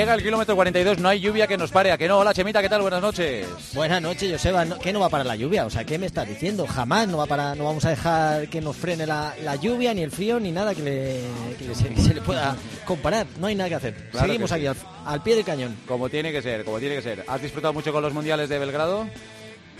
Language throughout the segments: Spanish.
Llega el kilómetro 42, no hay lluvia que nos pare. ¿A que no? Hola, Chemita, ¿qué tal? Buenas noches. Buenas noches, Joseba. ¿Qué no va para la lluvia? O sea, ¿qué me estás diciendo? Jamás no va para, no vamos a dejar que nos frene la, la lluvia, ni el frío, ni nada que, le, que le- se, que se le pueda comparar. No hay nada que hacer. Claro Seguimos que aquí al pie del cañón. Como tiene que ser, como tiene que ser. ¿Has disfrutado mucho con los mundiales de Belgrado?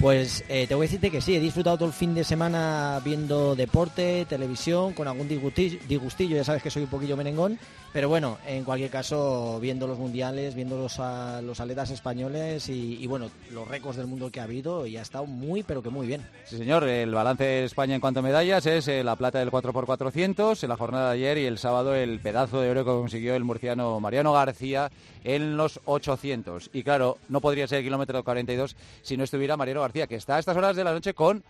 Pues eh, te voy a decirte que sí, he disfrutado todo el fin de semana viendo deporte, televisión, con algún disgusti- disgustillo, ya sabes que soy un poquillo merengón, pero bueno, en cualquier caso, viendo los mundiales, viendo los, a- los atletas españoles y, y, bueno, los récords del mundo que ha habido y ha estado muy, pero que muy bien. Sí, señor. El balance de España en cuanto a medallas es eh, la plata del 4x400 en la jornada de ayer y el sábado el pedazo de oro que consiguió el murciano Mariano García en los 800. Y claro, no podría ser el kilómetro 42 si no estuviera Mariano García, que está a estas horas de la noche con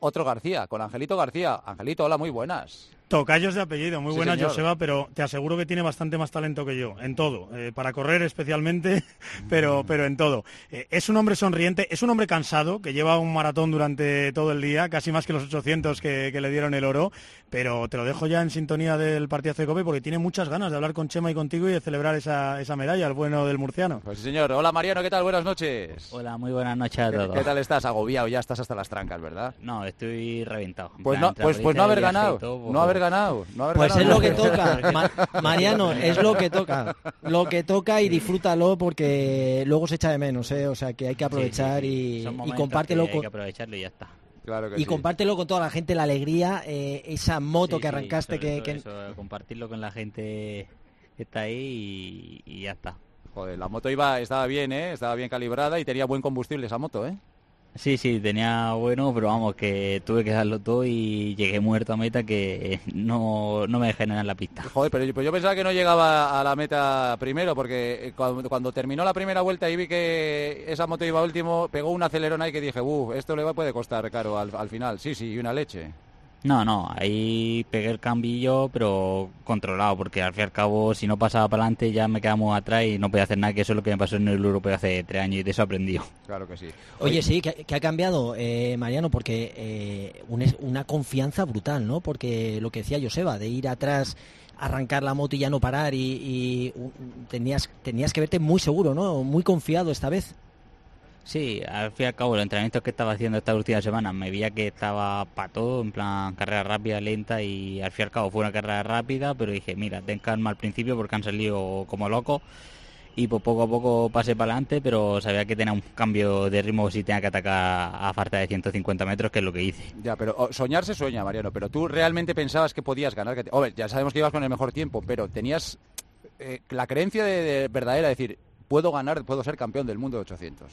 otro García, con Angelito García. Angelito, hola, muy buenas. Tocayos de apellido, muy Sí, buena señor. Joseba, pero te aseguro que tiene bastante más talento que yo, en todo, eh, para correr especialmente, pero, pero en todo. Eh, es un hombre sonriente, es un hombre cansado, que lleva un maratón durante todo el día, casi más que los 800 que, que le dieron el oro, pero te lo dejo ya en sintonía del partidazo de Cope porque tiene muchas ganas de hablar con Chema y contigo y de celebrar esa, esa medalla, el bueno del murciano. Pues sí, señor. Hola, Mariano, ¿qué tal? Buenas noches. Hola, muy buenas noches a ¿Qué, todos. qué tal estás? Agobiado, ya estás hasta las trancas, ¿verdad? No, estoy reventado. En Pues plan, no, pues, pues no haber ganado, no haber ganado, no haber Pues es lo que toca, Ma- Mariano, es lo que toca. Lo que toca y disfrútalo porque luego se echa de menos, ¿eh? O sea, que hay que aprovechar sí, sí. y, y compártelo que hay con, que aprovecharlo y ya está. Claro que y sí. compártelo con toda la gente, la alegría, eh, esa moto Sí, que arrancaste que, todo que- eso, compartirlo con la gente que está ahí y, y ya está. Joder, la moto iba, estaba bien, ¿eh? Estaba bien calibrada y tenía buen combustible esa moto, ¿eh? Sí, sí, tenía bueno, pero vamos, que tuve que darlo todo y llegué muerto a meta que no, no me dejé en la pista. Joder, pero yo, pero yo pensaba que no llegaba a la meta primero, porque eh, cuando, cuando terminó la primera vuelta y vi que esa moto iba último, pegó un acelerón ahí que dije, uff, esto le va, puede costar caro al, al final. Sí, sí, y una leche. No, no, ahí pegué el cambillo, pero controlado, porque al fin y al cabo, si no pasaba para adelante, ya me quedamos atrás y no podía hacer nada, que eso es lo que me pasó en el europeo hace tres años y de eso aprendí. Claro que sí. Oye, sí, que, que ha cambiado, eh, Mariano, porque eh, un- una confianza brutal, ¿no? Porque lo que decía Joseba, de ir atrás, arrancar la moto y ya no parar, y, y, uh, tenías, tenías que verte muy seguro, ¿no? Muy confiado esta vez. Sí, al fin y al cabo, los entrenamientos que estaba haciendo esta última semana me veía que estaba para todo, en plan carrera rápida, lenta y al fin y al cabo fue una carrera rápida, pero dije, mira, ten calma al principio porque han salido como locos y pues poco a poco pasé para adelante, pero sabía que tenía un cambio de ritmo si tenía que atacar a falta de 150 metros, que es lo que hice. Ya, pero oh, soñar se sueña, Mariano, pero tú realmente pensabas que podías ganar. Que te- Hombre, ya sabemos que ibas con el mejor tiempo, pero tenías eh, la creencia de, de verdadera, de decir, puedo ganar, puedo ser campeón del mundo de 800.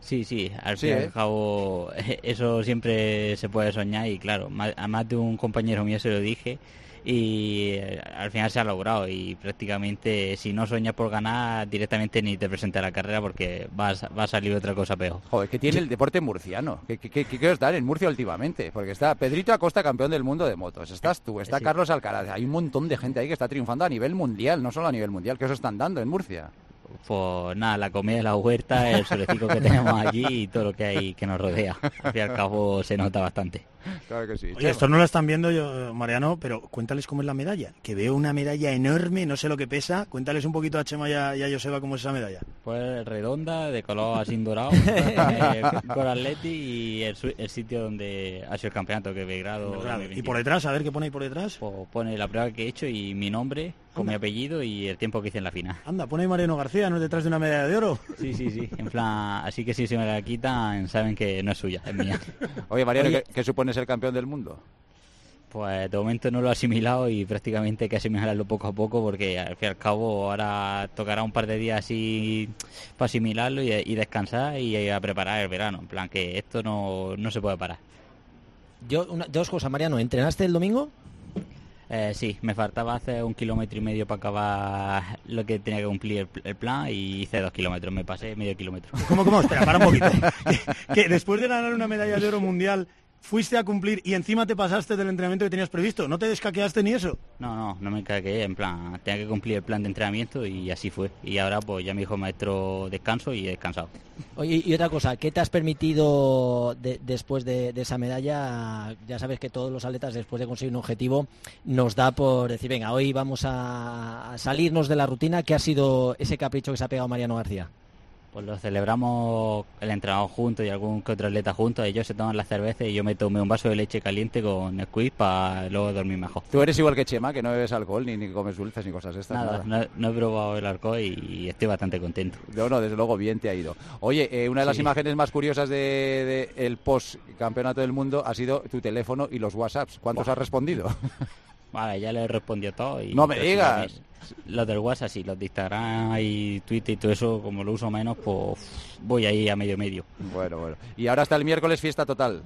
Sí, sí, al fin y ¿eh? al cabo eso siempre se puede soñar y claro, a más de un compañero mío se lo dije y eh, al final se ha logrado y prácticamente si no sueñas por ganar directamente ni te presentas a la carrera porque va a, va a salir otra cosa peor. Joder, ¿qué tiene el deporte murciano? ¿Qué, qué, qué, qué os dan en Murcia últimamente? Porque está Pedrito Acosta, campeón del mundo de motos. Estás tú, está Sí. Carlos Alcaraz. Hay un montón de gente ahí que está triunfando a nivel mundial, no solo a nivel mundial. ¿Qué os están dando en Murcia? Pues nada, la comida de la huerta, el solecico que tenemos allí y todo lo que hay que nos rodea. Al fin y al cabo se nota bastante. Claro que sí. Oye, esto no lo están viendo yo, Mariano, pero cuéntales cómo es la medalla. Que veo una medalla enorme, no sé lo que pesa. Cuéntales un poquito a Chema y a, y a Joseba cómo es esa medalla. Pues redonda, de color así dorado, eh, Coraletti y el, sitio donde ha sido el campeonato, que es Belgrado. Y 2021. por detrás, a ver qué pone ahí por detrás. Pues pone la prueba que he hecho y mi nombre, con mi apellido y el tiempo que hice en la final. Anda, pone ahí Mariano García, no es detrás de una medalla de oro. Sí, sí, sí. En plan, así que si se me la quitan, saben que no es suya, es mía. Oye, Mariano, Oye. ¿qué, qué supone ser campeón del mundo? Pues de momento no lo he asimilado y prácticamente hay que asimilarlo poco a poco porque al fin y al cabo ahora tocará un par de días así para asimilarlo y, y descansar y a preparar el verano. En plan, que esto no, no se puede parar. Yo, una- dos cosas, Mariano. ¿Entrenaste el domingo? Eh, sí, me faltaba hacer un kilómetro y medio para acabar lo que tenía que cumplir el, el plan y hice dos kilómetros, me pasé medio kilómetro. ¿Cómo, cómo? Espera, para un poquito. que, que después de ganar una medalla de oro mundial fuiste a cumplir y encima te pasaste del entrenamiento que tenías previsto. ¿No te descaqueaste ni eso? No, no, no me caqué, en plan, tenía que cumplir el plan de entrenamiento y así fue. Y ahora pues ya me dijo maestro descanso y he descansado. Oye, y otra cosa, ¿qué te has permitido después de, esa medalla? Ya sabes que todos los atletas después de conseguir un objetivo nos da por decir, venga, hoy vamos a salirnos de la rutina. ¿Qué ha sido ese capricho que se ha pegado Mariano García? Pues lo celebramos el entrenador juntos y algún que otro atleta juntos. Ellos se toman la cerveza y yo me tomé un vaso de leche caliente con squeeze para luego dormir mejor. Tú eres igual que Chema, que no bebes alcohol ni, ni comes dulces ni cosas estas. Nada, No, he probado el alcohol y estoy bastante contento. No, no, desde luego bien te ha ido. Oye, eh, una de las imágenes más curiosas del de, post campeonato del mundo ha sido tu teléfono y los WhatsApps. ¿Cuántos has respondido? Vale, ya le respondió todo. Y no me digas. Los del WhatsApp sí, los de Instagram y Twitter y todo eso, como lo uso menos, pues voy ahí a medio medio. Bueno, bueno. Y ahora hasta el miércoles fiesta total.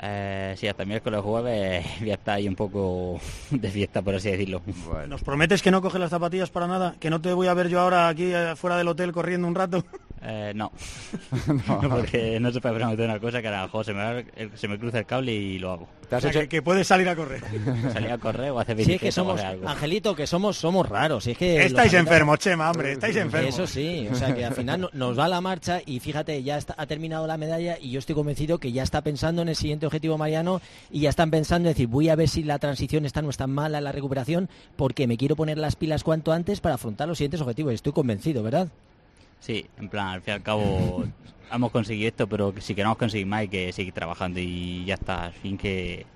Eh, sí, hasta el miércoles jueves ya está ahí un poco de fiesta, por así decirlo. ¿Nos prometes que no coges las zapatillas para nada? ¿Que no te voy a ver yo ahora aquí eh, fuera del hotel corriendo un rato? Eh, no. porque no se puede prometer una cosa que a lo mejor se me, se me cruza el cable y lo hago. ¿Te has hecho... que, puedes salir a correr. Salir a correr o hacer Sí, es que somos, Angelito, que somos somos raros. es que estáis enfermos, Chema, hombre, estáis enfermos. Eso sí, o sea que al final nos va la marcha y fíjate, ya está, ha terminado la medalla y yo estoy convencido que ya está pensando en el siguiente objetivo Mariano y ya están pensando en decir, voy a ver si la transición está no es tan mala, la recuperación, porque me quiero poner las pilas cuanto antes para afrontar los siguientes objetivos. Estoy convencido, ¿verdad? Sí, en plan, al fin y al cabo hemos conseguido esto, pero si queremos conseguir más hay que seguir trabajando y ya está, al fin que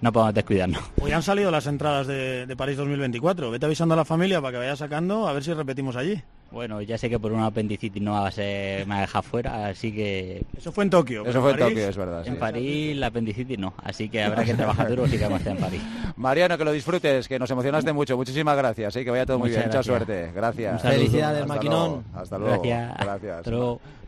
no podemos descuidarnos. Hoy han salido las entradas de, de París 2024, vete avisando a la familia para que vaya sacando, a ver si repetimos allí. Bueno, ya sé que por una apendicitis no va a ser, me deja fuera, así que... Eso fue en Tokio. Eso fue en Tokio, es verdad. En París la apendicitis no, así que habrá que trabajar duro si queremos estar en París. Mariano, que lo disfrutes, que nos emocionaste mucho. Muchísimas gracias, ¿eh? que vaya todo muy bien. Mucha suerte. Gracias. Felicidades, Maquinón. Hasta luego. Gracias. Gracias.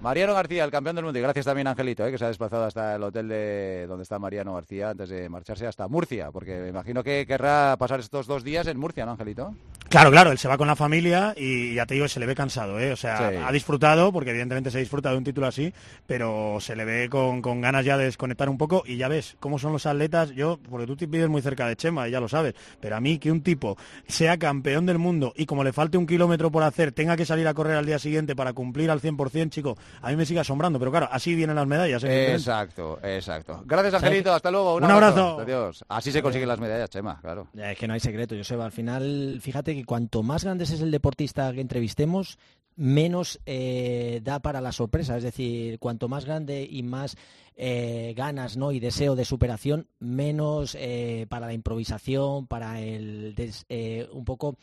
Mariano García, el campeón del mundo. Y gracias también a Angelito, ¿eh? que se ha desplazado hasta el hotel de donde está Mariano García antes de marcharse hasta Murcia, porque me imagino que querrá pasar estos dos días en Murcia, ¿no, Angelito? Claro, claro, él se va con la familia y ya te digo, se le ve cansado, ¿eh? O sea, ha disfrutado, porque evidentemente se disfruta de un título así, pero se le ve con, ganas ya de desconectar un poco y ya ves cómo son los atletas. Yo, porque tú te vives muy cerca de Chema, y ya lo sabes, pero a mí que un tipo sea campeón del mundo y como le falte un kilómetro por hacer, tenga que salir a correr al día siguiente para cumplir al 100%, chico, a mí me sigue asombrando, pero claro, así vienen las medallas. Exacto, exacto. Gracias, Angelito, hasta luego. Un, abrazo. Adiós. Así se consiguen las medallas, Chema, claro. Es que no hay secreto, Joseba. Al final, fíjate que cuanto más grande es el deportista que entrevistemos, menos eh, da para la sorpresa. Es decir, cuanto más grande y más eh, ganas ¿no? y deseo de superación, menos eh, para la improvisación, para el un poco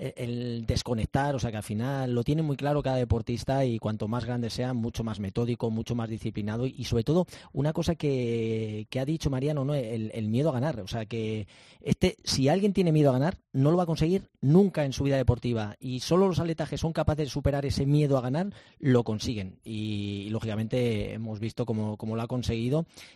el desconectar, o sea que al final lo tiene muy claro cada deportista y cuanto más grande sea, mucho más metódico, mucho más disciplinado y, sobre todo una cosa que, ha dicho Mariano, ¿no? El, miedo a ganar, o sea que este, si alguien tiene miedo a ganar, no lo va a conseguir nunca en su vida deportiva y solo los atletas que son capaces de superar ese miedo a ganar lo consiguen y, lógicamente hemos visto cómo, lo ha conseguido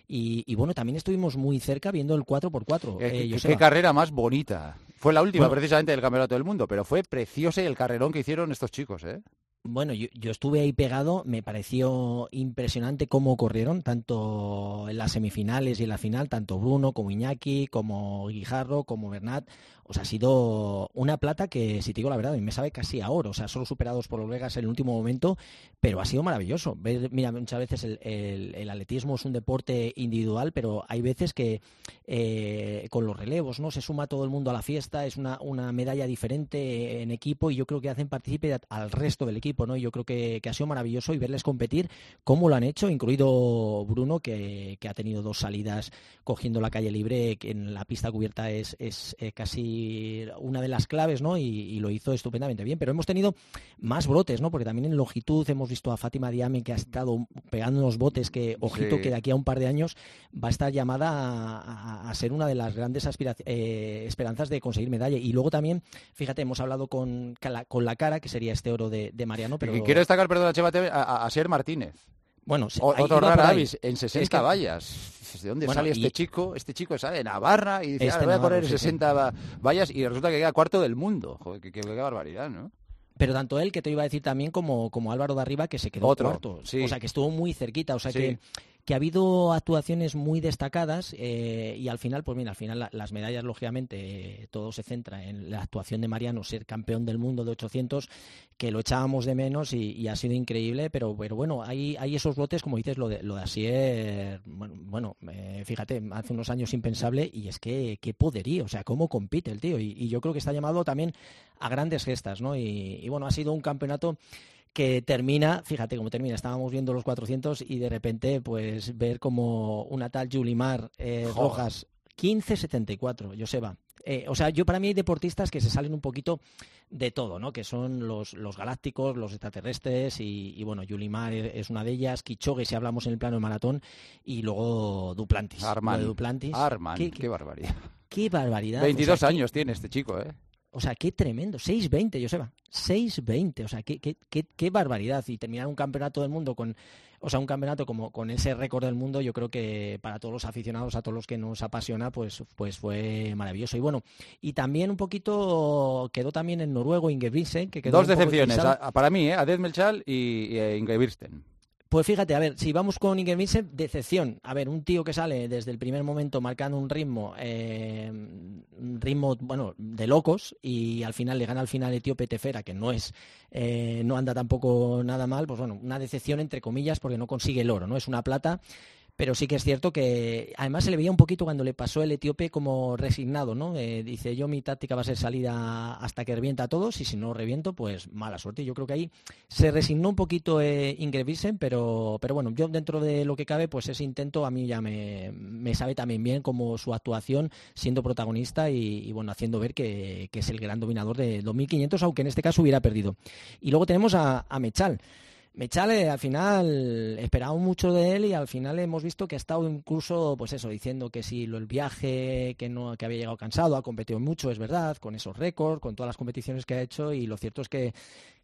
y, bueno, también estuvimos muy cerca viendo el 4x4. Eh, qué carrera más bonita. Fue la última precisamente del Campeonato del Mundo, pero fue precioso el carrerón que hicieron estos chicos, ¿eh? Bueno, yo, estuve ahí pegado, me pareció impresionante cómo corrieron, tanto en las semifinales y en la final, tanto Bruno como Iñaki, como Guijarro, como Bernat. O sea, ha sido una plata que, si te digo la verdad, me sabe casi a oro. O sea, solo superados por los Vegas en el último momento, pero ha sido maravilloso. Mira, muchas veces el, atletismo es un deporte individual, pero hay veces que eh, con los relevos, ¿no? Se suma todo el mundo a la fiesta, es una, medalla diferente en equipo y yo creo que hacen partícipe al resto del equipo, ¿no? Yo creo que, ha sido maravilloso y verles competir, cómo lo han hecho, incluido Bruno, que, ha tenido dos salidas cogiendo la calle libre, que en la pista cubierta es, es eh, casi una de las claves, ¿no? Y, lo hizo estupendamente bien. Pero hemos tenido más brotes, ¿no? Porque también en longitud hemos visto a Fátima Diame que ha estado pegando unos botes que, ojito, que de aquí a un par de años va a estar llamada a, ser una de las grandes eh, esperanzas de conseguir medalla. Y luego también, fíjate, hemos hablado con, con la cara, que sería este oro de, Pero... Y quiero destacar, perdón, a, a, Ser Martínez. Bueno, otro rara avis, en 60 vallas. ¿De dónde sale este chico? Este chico sale de Navarra y dice, ah, este voy a correr 60 vallas y resulta que queda cuarto del mundo. Joder, qué, barbaridad, ¿no? Pero tanto él, que te iba a decir también, como, como Álvaro de Arriba, que se quedó cuarto. O sea, que estuvo muy cerquita. O sea, que que ha habido actuaciones muy destacadas eh, y al final, pues mira, al final las medallas, lógicamente, todo se centra en la actuación de Mariano, ser campeón del mundo de 800, que lo echábamos de menos y, ha sido increíble, pero, pero bueno, hay, hay esos botes, como dices, lo de, lo de Asier, bueno, bueno fíjate, hace unos años impensable y es que qué poderío, o sea, cómo compite el tío y, yo creo que está llamado también a grandes gestas, ¿no? y bueno, ha sido un campeonato que termina, fíjate cómo termina, estábamos viendo los 400 y de repente pues ver como una tal Julimar eh, Rojas 15.74, Joseba. Eh, o sea, yo para mí hay deportistas que se salen un poquito de todo, ¿no? Que son los, los galácticos, los extraterrestres y, bueno, Yulimar es una de ellas, Kichogue si hablamos en el plano de maratón y luego Duplantis. Arman. Duplantis. Arman, qué, barbaridad. Qué barbaridad. 22 años tiene este chico, ¿eh? O sea, qué tremendo. 6-20, Joseba. 6-20. O sea, qué, qué, qué, qué, barbaridad. Y terminar un campeonato del mundo con, o sea, un campeonato como con ese récord del mundo, yo creo que para todos los aficionados, a todos los que nos apasiona, pues, pues fue maravilloso. Y bueno, y también un poquito quedó también en noruego Ingebrigtsen, que quedó Dos decepciones, para mí, ¿eh? Adel Melchal y, y eh, Ingebrigtsen. Pues fíjate, a ver, si vamos con Ingebrigtsen, decepción. A ver, un tío que sale desde el primer momento marcando un ritmo, eh, un ritmo, bueno, de locos y al final le gana al final Etíope Tefera, que no es, eh, no anda tampoco nada mal, pues bueno, una decepción entre comillas porque no consigue el oro, ¿no? Es una plata pero sí que es cierto que además se le veía un poquito cuando le pasó el etíope como resignado, ¿no? Eh, dice, yo mi táctica va a ser salida hasta que revienta a todos y si no reviento, pues mala suerte. Yo creo que ahí se resignó un poquito eh, pero, pero bueno, yo dentro de lo que cabe, pues ese intento a mí ya me, sabe también bien como su actuación siendo protagonista y, bueno, haciendo ver que, es el gran dominador de 2500, aunque en este caso hubiera perdido. Y luego tenemos a Mechal. Mechale, al final esperábamos mucho de él y al final hemos visto que ha estado incluso, pues eso, diciendo que si lo, el viaje, que no, que había llegado cansado, ha competido mucho, es verdad, con esos récords, con todas las competiciones que ha hecho y lo cierto es que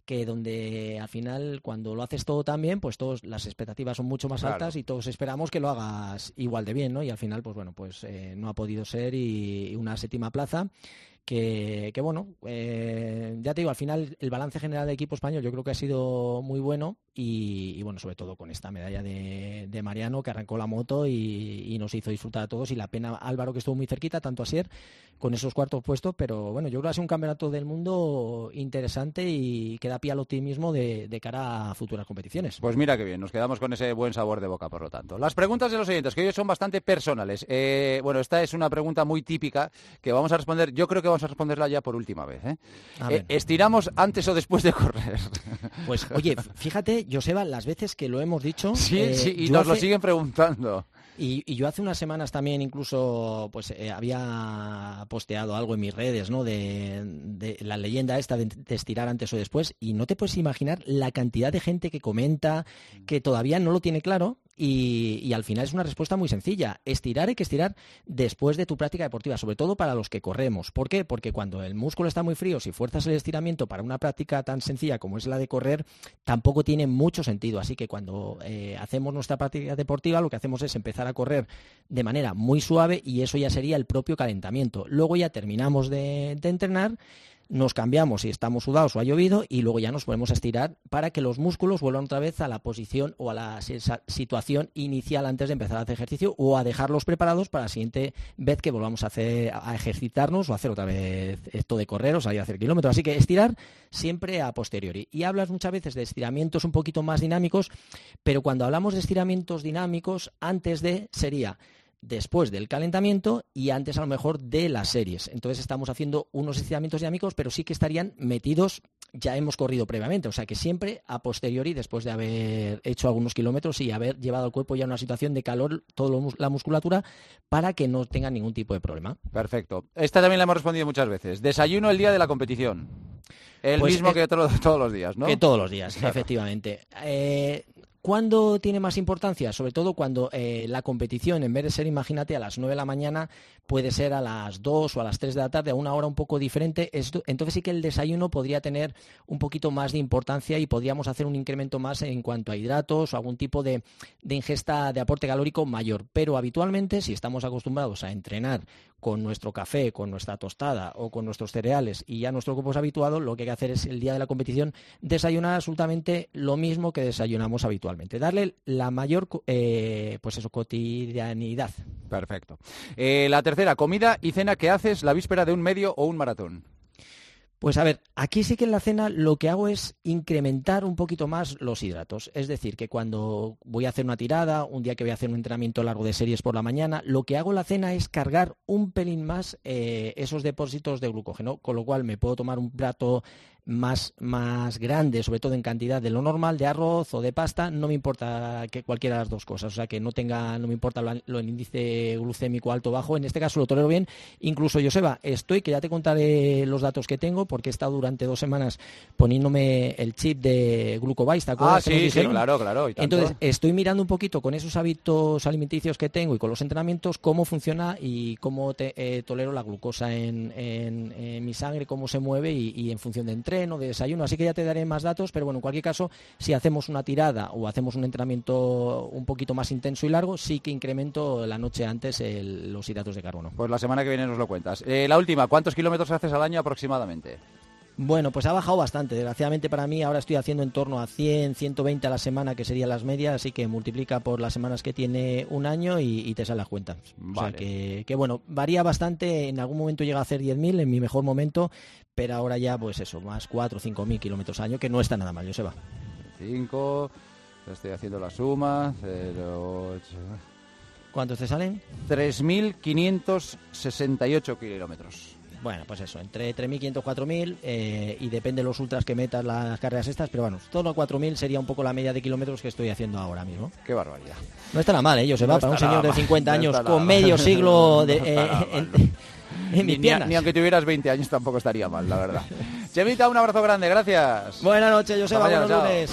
que donde al final cuando lo haces todo tan bien, pues todos las expectativas son mucho más altas y todos esperamos que lo hagas igual de bien, ¿no? Y al final, pues bueno, pues eh, no ha podido ser y una séptima plaza que, bueno, eh, ya te digo, al final el balance general del equipo español yo creo que ha sido muy bueno y, bueno, sobre todo con esta medalla de, Mariano que arrancó la moto y, nos hizo disfrutar a todos y la pena Álvaro que estuvo muy cerquita, tanto Asier con esos cuartos puestos, pero bueno, yo creo que ha sido un campeonato del mundo interesante y que da pie al optimismo de, cara a futuras competiciones. Pues mira qué bien, nos quedamos con ese buen sabor de boca, por lo tanto. Las preguntas de los oyentes, que hoy son bastante personales. Eh, bueno, esta es una pregunta muy típica que vamos a responder, yo creo que vamos a responderla ya por última vez. ¿eh? Eh, ¿Estiramos antes o después de correr? Pues oye, fíjate, Joseba, las veces que lo hemos dicho... Sí, sí, y nos lo siguen preguntando. Y, yo hace unas semanas también incluso pues eh, había posteado algo en mis redes, ¿no? De, la leyenda esta de, estirar antes o después y no te puedes imaginar la cantidad de gente que comenta que todavía no lo tiene claro y, al final es una respuesta muy sencilla. Estirar hay que estirar después de tu práctica deportiva, sobre todo para los que corremos. ¿Por qué? Porque cuando el músculo está muy frío, si fuerzas el estiramiento para una práctica tan sencilla como es la de correr, tampoco tiene mucho sentido. Así que cuando eh, hacemos nuestra práctica deportiva, lo que hacemos es empezar a correr de manera muy suave y eso ya sería el propio calentamiento. Luego ya terminamos de entrenar nos cambiamos si estamos sudados o ha llovido y luego ya nos podemos estirar para que los músculos vuelvan otra vez a la posición o a la situación inicial antes de empezar a hacer ejercicio o a dejarlos preparados para la siguiente vez que volvamos a hacer a ejercitarnos o a hacer otra vez esto de correr o salir a hacer kilómetros. Así que estirar siempre a posteriori. Y hablas muchas veces de estiramientos un poquito más dinámicos, pero cuando hablamos de estiramientos dinámicos, antes de sería después del calentamiento y antes a lo mejor de las series. Entonces estamos haciendo unos estiramientos dinámicos, pero sí que estarían metidos, ya hemos corrido previamente, o sea que siempre a posteriori, después de haber hecho algunos kilómetros y haber llevado al cuerpo ya a una situación de calor, toda la musculatura, para que no tenga ningún tipo de problema. Perfecto. Esta también la hemos respondido muchas veces. Desayuno el día de la competición. El pues mismo que todos los días, ¿no? Que todos los días, efectivamente. Eh, ¿Cuándo tiene más importancia? Sobre todo cuando eh, la competición, en vez de ser, imagínate, a las 9 de la mañana, puede ser a las 2 o a las 3 de la tarde, a una hora un poco diferente. Entonces sí que el desayuno podría tener un poquito más de importancia y podríamos hacer un incremento más en cuanto a hidratos o algún tipo de, de ingesta de aporte calórico mayor. Pero habitualmente, si estamos acostumbrados a entrenar con nuestro café, con nuestra tostada o con nuestros cereales y ya nuestro cuerpo es habituado, lo que hay que hacer es el día de la competición desayunar absolutamente lo mismo que desayunamos habitualmente. Darle la mayor eh, pues eso, cotidianidad. Perfecto. Eh, la tercera, comida y cena que haces la víspera de un medio o un maratón. Pues a ver, aquí sí que en la cena lo que hago es incrementar un poquito más los hidratos. Es decir, que cuando voy a hacer una tirada, un día que voy a hacer un entrenamiento largo de series por la mañana, lo que hago en la cena es cargar un pelín más eh, esos depósitos de glucógeno, con lo cual me puedo tomar un plato más, más grande, sobre todo en cantidad de lo normal, de arroz o de pasta, no me importa que cualquiera de las dos cosas, o sea que no tenga, no me importa lo, el índice glucémico alto o bajo, en este caso lo tolero bien, incluso Joseba, estoy, que ya te contaré los datos que tengo, porque he estado durante dos semanas poniéndome el chip de Glucovais, ¿te acuerdas? Ah, sí, sí, claro, claro. Entonces, estoy mirando un poquito con esos hábitos alimenticios que tengo y con los entrenamientos, cómo funciona y cómo te, eh, tolero la glucosa en, mi sangre, cómo se mueve y, y en función de entreno, de desayuno, así que ya te daré más datos, pero bueno, en cualquier caso, si hacemos una tirada o hacemos un entrenamiento un poquito más intenso y largo, sí que incremento la noche antes los hidratos de carbono. Pues la semana que viene nos lo cuentas. Eh, la última, ¿cuántos kilómetros haces al año aproximadamente? Bueno, pues ha bajado bastante. Desgraciadamente para mí ahora estoy haciendo en torno a 100, 120 a la semana, que serían las medias, así que multiplica por las semanas que tiene un año y, te sale la cuenta. O sea que, bueno, varía bastante. En algún momento llega a hacer 10.000 en mi mejor momento, pero ahora ya pues eso, más 4 o 5.000 kilómetros al año, que no está nada mal, yo se va. 5, estoy haciendo la suma, 0, 8... ¿Cuántos te salen? 3.568 kilómetros. Bueno, pues eso, entre 3.500 y 4.000 eh, y depende de los ultras que metas las carreras estas, pero bueno, todo a 4.000 sería un poco la media de kilómetros que estoy haciendo ahora mismo. Qué barbaridad. No está nada mal, ¿eh? se va para un señor de 50 años con medio siglo de, eh, en, mis ni, ni, aunque tuvieras 20 años tampoco estaría mal, la verdad. Chemita, un abrazo grande, gracias. Buenas noches, Joseba, buenos lunes.